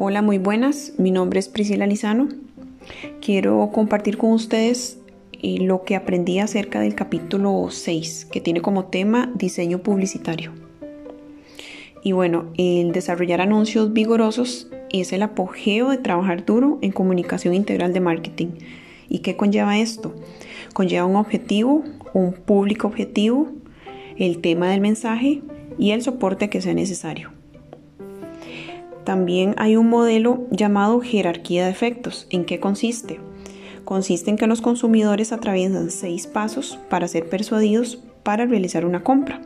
Hola, muy buenas. Mi nombre es Priscila Lizano. Quiero compartir con ustedes eh, lo que aprendí acerca del capítulo 6, que tiene como tema diseño publicitario. Y bueno, el desarrollar anuncios vigorosos es el apogeo de trabajar duro en comunicación integral de marketing. ¿Y qué conlleva esto? Conlleva un objetivo, un público objetivo, el tema del mensaje y el soporte que sea necesario. También hay un modelo llamado jerarquía de efectos. ¿En qué consiste? Consiste en que los consumidores atraviesan seis pasos para ser persuadidos para realizar una compra.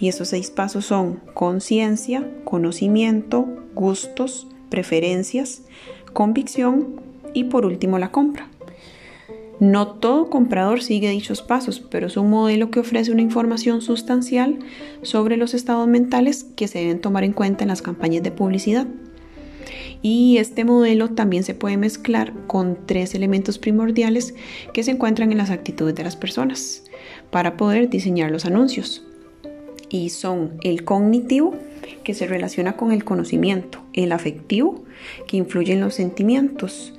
Y esos seis pasos son conciencia, conocimiento, gustos, preferencias, convicción y por último la compra. No todo comprador sigue dichos pasos, pero es un modelo que ofrece una información sustancial sobre los estados mentales que se deben tomar en cuenta en las campañas de publicidad. Y este modelo también se puede mezclar con tres elementos primordiales que se encuentran en las actitudes de las personas para poder diseñar los anuncios. Y son el cognitivo, que se relaciona con el conocimiento, el afectivo, que influye en los sentimientos,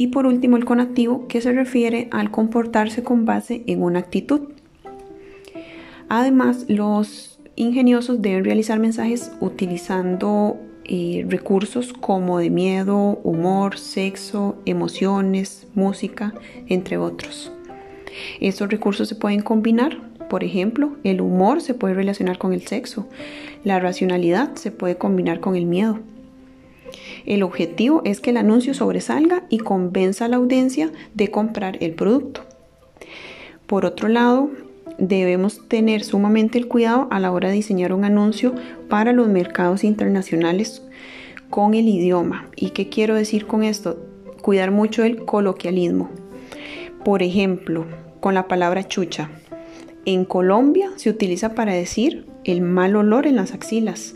y por último, el conectivo, que se refiere al comportarse con base en una actitud. Además, los ingeniosos deben realizar mensajes utilizando eh, recursos como de miedo, humor, sexo, emociones, música, entre otros. Estos recursos se pueden combinar, por ejemplo, el humor se puede relacionar con el sexo, la racionalidad se puede combinar con el miedo, el objetivo es que el anuncio sobresalga y convenza a la audiencia de comprar el producto. Por otro lado, debemos tener sumamente el cuidado a la hora de diseñar un anuncio para los mercados internacionales con el idioma. ¿Y qué quiero decir con esto? Cuidar mucho el coloquialismo. Por ejemplo, con la palabra chucha. En Colombia se utiliza para decir el mal olor en las axilas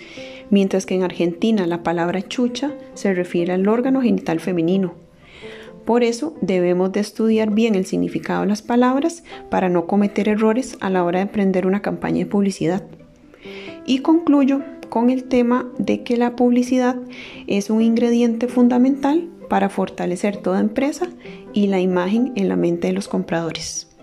mientras que en Argentina la palabra chucha se refiere al órgano genital femenino. Por eso debemos de estudiar bien el significado de las palabras para no cometer errores a la hora de emprender una campaña de publicidad. Y concluyo con el tema de que la publicidad es un ingrediente fundamental para fortalecer toda empresa y la imagen en la mente de los compradores.